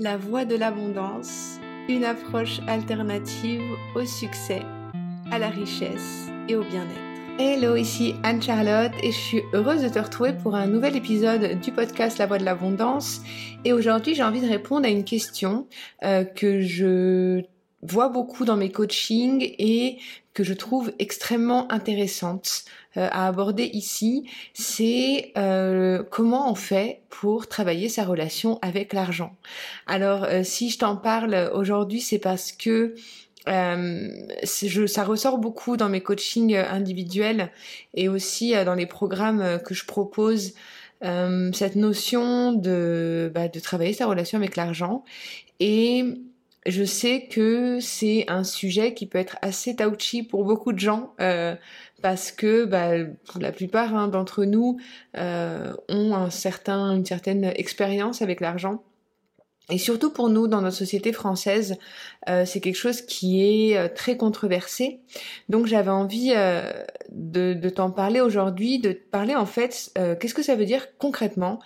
La voie de l'abondance, une approche alternative au succès, à la richesse et au bien-être. Hello, ici Anne-Charlotte et je suis heureuse de te retrouver pour un nouvel épisode du podcast La voie de l'abondance. Et aujourd'hui, j'ai envie de répondre à une question euh, que je vois beaucoup dans mes coachings et que je trouve extrêmement intéressante euh, à aborder ici, c'est euh, comment on fait pour travailler sa relation avec l'argent. Alors euh, si je t'en parle aujourd'hui, c'est parce que je, ça ressort beaucoup dans mes coachings individuels et aussi dans les programmes que je propose. cette notion de, bah, de travailler sa relation avec l'argent et je sais que c'est un sujet qui peut être assez touchy pour beaucoup de gens euh, parce que bah, la plupart hein, d'entre nous euh, ont un certain, une certaine expérience avec l'argent. Et surtout pour nous, dans notre société française, euh, c'est quelque chose qui est très controversé. Donc j'avais envie de, de t'en parler aujourd'hui, de te parler en fait, qu'est-ce que ça veut dire concrètement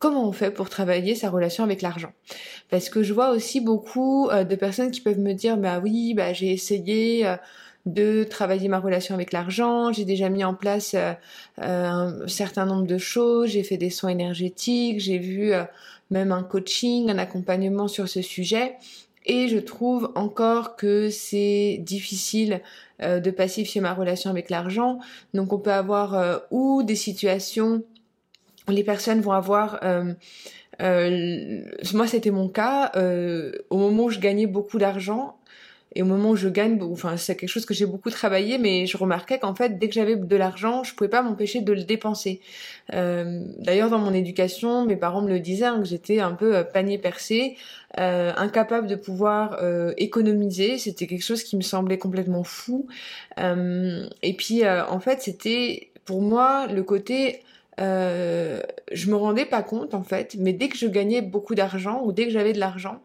comment on fait pour travailler sa relation avec l'argent Parce que je vois aussi beaucoup euh, de personnes qui peuvent me dire bah oui, bah j'ai essayé euh, de travailler ma relation avec l'argent, j'ai déjà mis en place euh, un certain nombre de choses, j'ai fait des soins énergétiques, j'ai vu même un coaching, un accompagnement sur ce sujet. Et je trouve encore que c'est difficile de pacifier ma relation avec l'argent. Donc on peut avoir ou des situations les personnes vont avoir euh, euh, moi c'était mon cas euh, au moment où je gagnais beaucoup d'argent et au moment où je gagne enfin c'est quelque chose que j'ai beaucoup travaillé mais je remarquais qu'en fait dès que j'avais de l'argent je pouvais pas m'empêcher de le dépenser. D'ailleurs dans mon éducation mes parents me le disaient hein, que j'étais un peu panier percé incapable de pouvoir économiser. C'était quelque chose qui me semblait complètement fou. Et puis en fait c'était pour moi le côté euh, je me rendais pas compte en fait, mais dès que je gagnais beaucoup d'argent ou dès que j'avais de l'argent,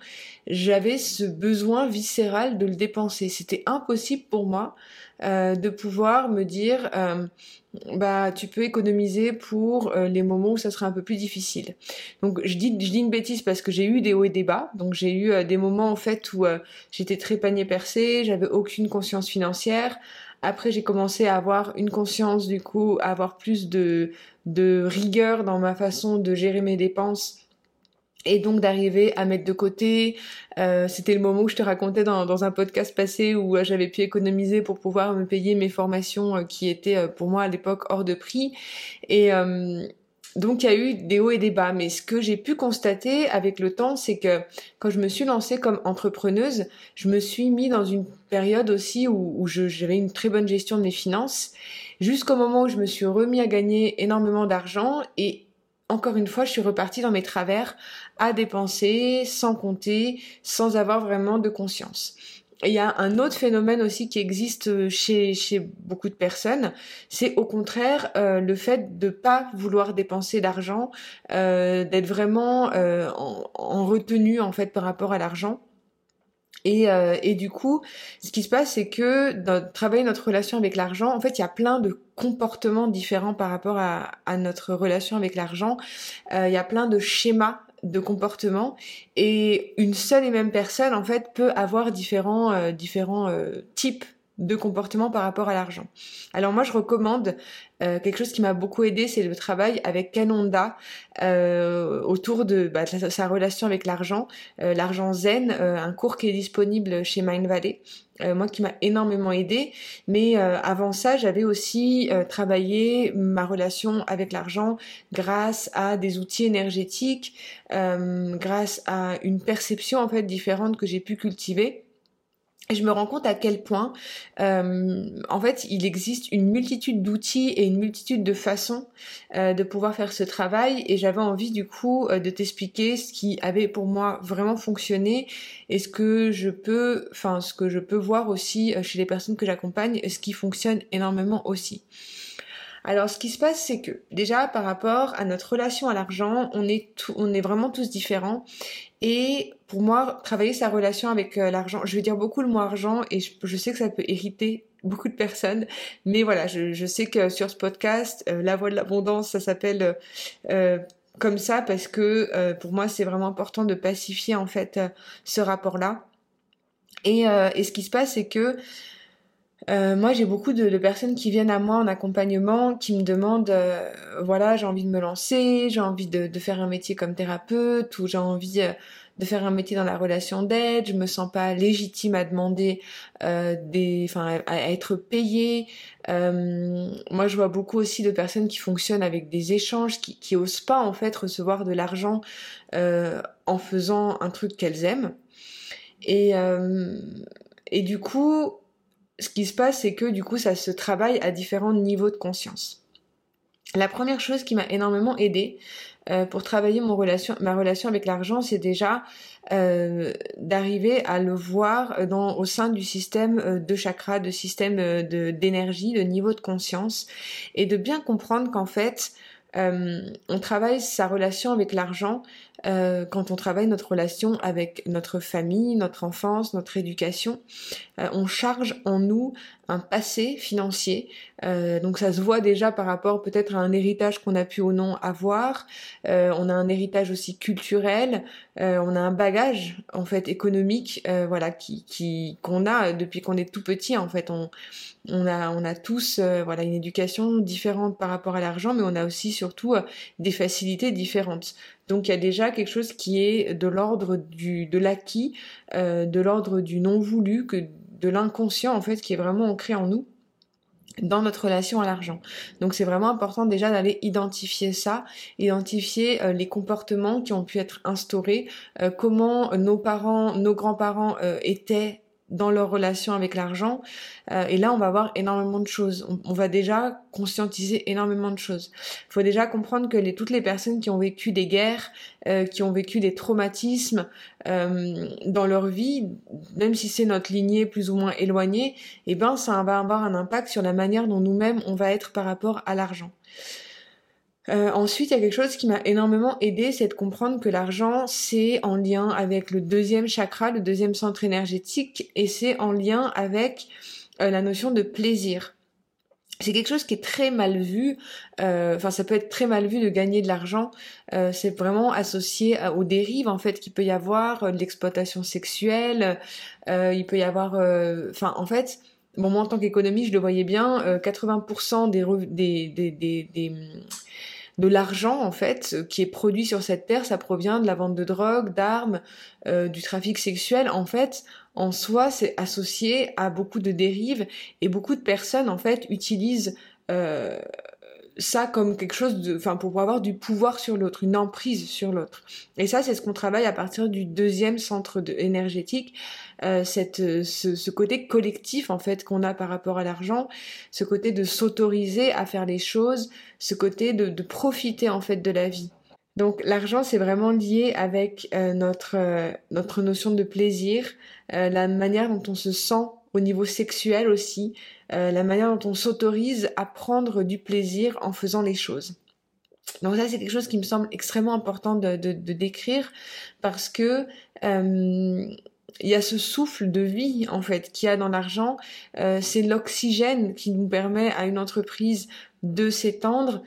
j'avais ce besoin viscéral de le dépenser. C'était impossible pour moi euh, de pouvoir me dire euh, bah tu peux économiser pour les moments où ça serait un peu plus difficile. Donc je dis je dis une bêtise parce que j'ai eu des hauts et des bas. Donc j'ai eu des moments en fait où j'étais très panier percé, j'avais aucune conscience financière. Après, j'ai commencé à avoir une conscience, du coup, à avoir plus de, de rigueur dans ma façon de gérer mes dépenses et donc d'arriver à mettre de côté. Euh, c'était le moment où je te racontais dans, dans un podcast passé où euh, j'avais pu économiser pour pouvoir me payer mes formations euh, qui étaient pour moi à l'époque hors de prix. Et, donc il y a eu des hauts et des bas, mais ce que j'ai pu constater avec le temps, c'est que quand je me suis lancée comme entrepreneuse, je me suis mis dans une période aussi où, j'avais une très bonne gestion de mes finances, jusqu'au moment où je me suis remis à gagner énormément d'argent. Et encore une fois, je suis repartie dans mes travers à dépenser sans compter, sans avoir vraiment de conscience il y a un autre phénomène aussi qui existe chez, chez beaucoup de personnes, c'est au contraire euh, le fait de pas vouloir dépenser d'argent, euh, d'être vraiment euh, en, en, retenue en fait par rapport à l'argent. Et, euh, et, du coup, ce qui se passe, c'est que dans travailler notre relation avec l'argent, en fait, il y a plein de comportements différents par rapport à, à notre relation avec l'argent. il y a plein de schémas de comportement et une seule et même personne en fait peut avoir différents euh, différents euh, types de comportements par rapport à l'argent. Alors moi je recommande euh, quelque chose qui m'a beaucoup aidé, c'est le travail avec Canonda autour de, bah, sa, relation avec l'argent, l'argent zen, un cours qui est disponible chez Mind Valley. Euh, moi qui m'a énormément aidé. Mais euh, avant ça, j'avais aussi euh, travaillé ma relation avec l'argent grâce à des outils énergétiques, grâce à une perception en fait différente que j'ai pu cultiver. Je me rends compte à quel point, euh, en fait, il existe une multitude d'outils et une multitude de façons euh, de pouvoir faire ce travail. Et j'avais envie, du coup, euh, de t'expliquer ce qui avait pour moi vraiment fonctionné et ce que je peux, enfin, ce que je peux voir aussi chez les personnes que j'accompagne, ce qui fonctionne énormément aussi. Alors, ce qui se passe, c'est que déjà par rapport à notre relation à l'argent, on est on est vraiment tous différents. Et pour moi, travailler sa relation avec euh, l'argent, je veux dire beaucoup le mot argent, et je, sais que ça peut irriter beaucoup de personnes, mais voilà, je, sais que sur ce podcast, euh, La Voix de l'Abondance, ça s'appelle euh, comme ça parce que pour moi c'est vraiment important de pacifier en fait ce rapport-là. Et, et, ce qui se passe c'est que moi j'ai beaucoup de, personnes qui viennent à moi en accompagnement, qui me demandent voilà j'ai envie de me lancer, j'ai envie de, de, faire un métier comme thérapeute ou j'ai envie de faire un métier dans la relation d'aide, je me sens pas légitime à demander euh, des, enfin, à, être payée. Euh, moi, je vois beaucoup aussi de personnes qui fonctionnent avec des échanges, qui, qui osent pas en fait recevoir de l'argent euh, en faisant un truc qu'elles aiment. Et euh, et du coup, ce qui se passe, c'est que du coup, ça se travaille à différents niveaux de conscience. La première chose qui m'a énormément aidée, euh, pour travailler mon relation, ma relation avec l'argent, c'est déjà euh, d'arriver à le voir dans, au sein du système euh, de chakra, de système d'énergie, de niveau de conscience, et de bien comprendre qu'en fait, on travaille sa relation avec l'argent euh, quand on travaille notre relation avec notre famille, notre enfance, notre éducation, euh, on charge en nous un passé financier. Euh, donc ça se voit déjà par rapport peut-être à un héritage qu'on a pu ou non avoir. on a un héritage aussi culturel. on a un bagage en fait économique, voilà, qui qui qu'on a depuis qu'on est tout petit. En fait, on on a on a tous voilà une éducation différente par rapport à l'argent, mais on a aussi surtout des facilités différentes. Donc il y a déjà quelque chose qui est de l'ordre du de l'acquis, euh, de l'ordre du non voulu, que de l'inconscient en fait qui est vraiment ancré en nous dans notre relation à l'argent. Donc c'est vraiment important déjà d'aller identifier ça, identifier euh, les comportements qui ont pu être instaurés, euh, comment nos parents, nos grands-parents étaient dans leur relation avec l'argent. Euh, et là, on va voir énormément de choses. On, va déjà conscientiser énormément de choses. Il faut déjà comprendre que les, toutes les personnes qui ont vécu des guerres, euh, qui ont vécu des traumatismes euh, dans leur vie, même si c'est notre lignée plus ou moins éloignée, eh ben, ça va avoir un impact sur la manière dont nous-mêmes on va être par rapport à l'argent. Euh, ensuite, il y a quelque chose qui m'a énormément aidé, c'est de comprendre que l'argent, c'est en lien avec le deuxième chakra, le deuxième centre énergétique, et c'est en lien avec euh, la notion de plaisir. C'est quelque chose qui est très mal vu, euh, enfin ça peut être très mal vu de gagner de l'argent, c'est vraiment associé aux dérives en fait qu'il peut y avoir, de l'exploitation sexuelle, il peut y avoir, enfin en fait, bon moi en tant qu'économiste je le voyais bien, 80% des, des, des, des de l'argent en fait euh, qui est produit sur cette terre, ça provient de la vente de drogue, d'armes, euh, du trafic sexuel. En fait, en soi, c'est associé à beaucoup de dérives et beaucoup de personnes en fait utilisent euh, ça comme quelque chose de, enfin, pour avoir du pouvoir sur l'autre, une emprise sur l'autre. Et ça, c'est ce qu'on travaille à partir du deuxième centre énergétique, euh, cette, euh, ce, ce, côté collectif en fait qu'on a par rapport à l'argent, ce côté de s'autoriser à faire les choses, ce côté de, de, profiter en fait de la vie. Donc l'argent, c'est vraiment lié avec euh, notre euh, notre notion de plaisir, la manière dont on se sent au niveau sexuel aussi, euh, la manière dont on s'autorise à prendre du plaisir en faisant les choses. Donc ça c'est quelque chose qui me semble extrêmement important de, décrire parce que euh, il y a ce souffle de vie en fait qu'il y a dans l'argent. Euh, c'est l'oxygène qui nous permet à une entreprise de s'étendre.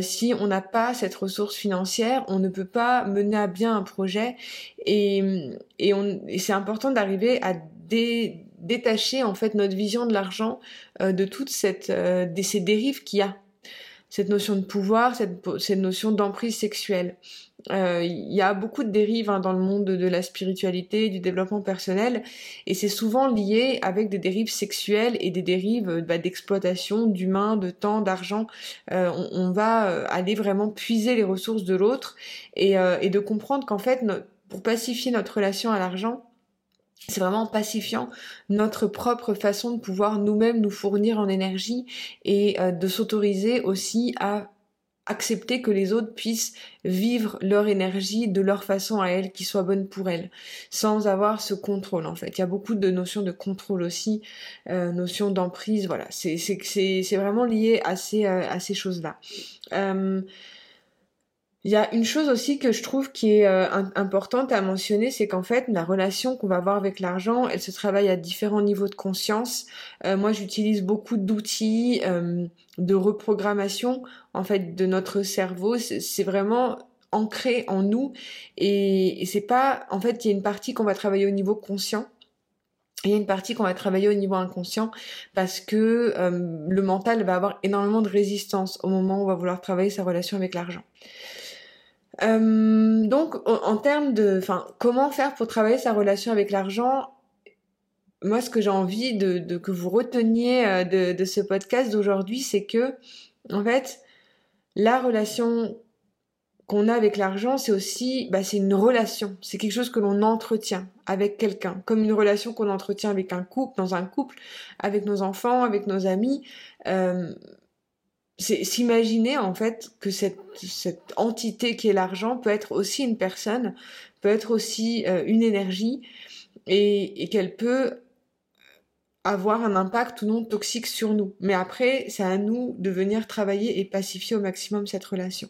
si on n'a pas cette ressource financière, on ne peut pas mener à bien un projet et, et, et c'est important d'arriver à dé, détacher en fait notre vision de l'argent euh, de toute cette euh, de ces dérives qu'il y a. Cette notion de pouvoir cette, cette notion d'emprise sexuelle. Euh, il y a beaucoup de dérives hein, dans le monde de, la spiritualité du développement personnel et c'est souvent lié avec des dérives sexuelles et des dérives bah, d'exploitation d'humains de temps d'argent. On, on, va aller vraiment puiser les ressources de l'autre et, et de comprendre qu'en fait pour pacifier notre relation à l'argent c'est vraiment pacifiant notre propre façon de pouvoir nous-mêmes nous fournir en énergie et euh, de s'autoriser aussi à accepter que les autres puissent vivre leur énergie de leur façon à elles qui soit bonne pour elles sans avoir ce contrôle en fait. Il y a beaucoup de notions de contrôle aussi euh, notions d'emprise voilà. C'est vraiment lié à ces euh, ces choses là euh, il y a une chose aussi que je trouve qui est euh, importante à mentionner, c'est qu'en fait, la relation qu'on va avoir avec l'argent, elle se travaille à différents niveaux de conscience. Euh, moi, j'utilise beaucoup d'outils euh, de reprogrammation, en fait, de notre cerveau. C'est vraiment ancré en nous et, c'est pas en fait il y a une partie qu'on va travailler au niveau conscient et il y a une partie qu'on va travailler au niveau inconscient parce que euh, le mental va avoir énormément de résistance au moment où on va vouloir travailler sa relation avec l'argent. Euh, donc en, termes de, enfin, comment faire pour travailler sa relation avec l'argent? Moi, ce que j'ai envie de, que vous reteniez euh, de, ce podcast d'aujourd'hui, c'est que en fait, la relation qu'on a avec l'argent, c'est aussi, bah, c'est une relation. C'est quelque chose que l'on entretient avec quelqu'un, comme une relation qu'on entretient avec un couple, dans un couple, avec nos enfants, avec nos amis. Euh, c'est s'imaginer en fait que cette, cette entité qui est l'argent peut être aussi une personne, peut être aussi euh, une énergie et, qu'elle peut avoir un impact ou non toxique sur nous. Mais après, c'est à nous de venir travailler et pacifier au maximum cette relation.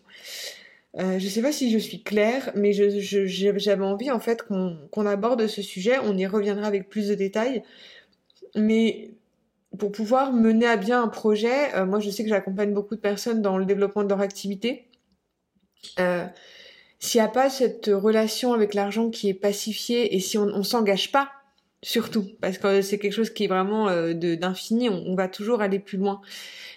Euh, je sais pas si je suis claire, mais j'avais envie en fait qu'on aborde ce sujet. On y reviendra avec plus de détails. Mais pour pouvoir mener à bien un projet, euh, moi je sais que j'accompagne beaucoup de personnes dans le développement de leur activité. Euh, S'il n'y a pas cette relation avec l'argent qui est pacifiée et si on, ne s'engage pas, surtout, parce que c'est quelque chose qui est vraiment euh, d'infini, on, va toujours aller plus loin.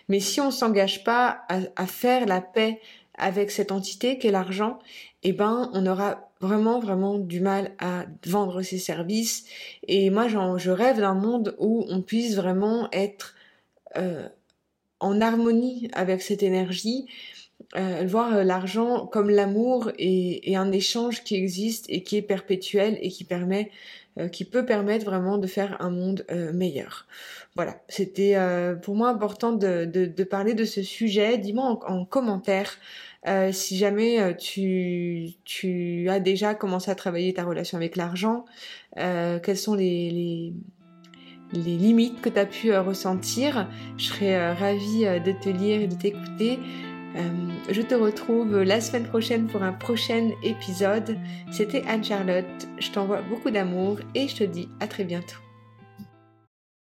Mais si on s'engage pas à, à, faire la paix avec cette entité qu'est l'argent, eh ben on aura vraiment vraiment du mal à vendre ses services. Et moi je rêve d'un monde où on puisse vraiment être euh, en harmonie avec cette énergie, euh, voir euh, l'argent comme l'amour et, un échange qui existe et qui est perpétuel et qui permet qui peut permettre vraiment de faire un monde meilleur. Voilà, c'était pour moi important de, parler de ce sujet. Dis-moi en, commentaire euh, si jamais euh, tu, as déjà commencé à travailler ta relation avec l'argent, euh, quelles sont les, les, les limites que tu as pu ressentir? Je serais ravie de te lire et de t'écouter. je te retrouve la semaine prochaine pour un prochain épisode. C'était Anne-Charlotte. Je t'envoie beaucoup d'amour et je te dis à très bientôt.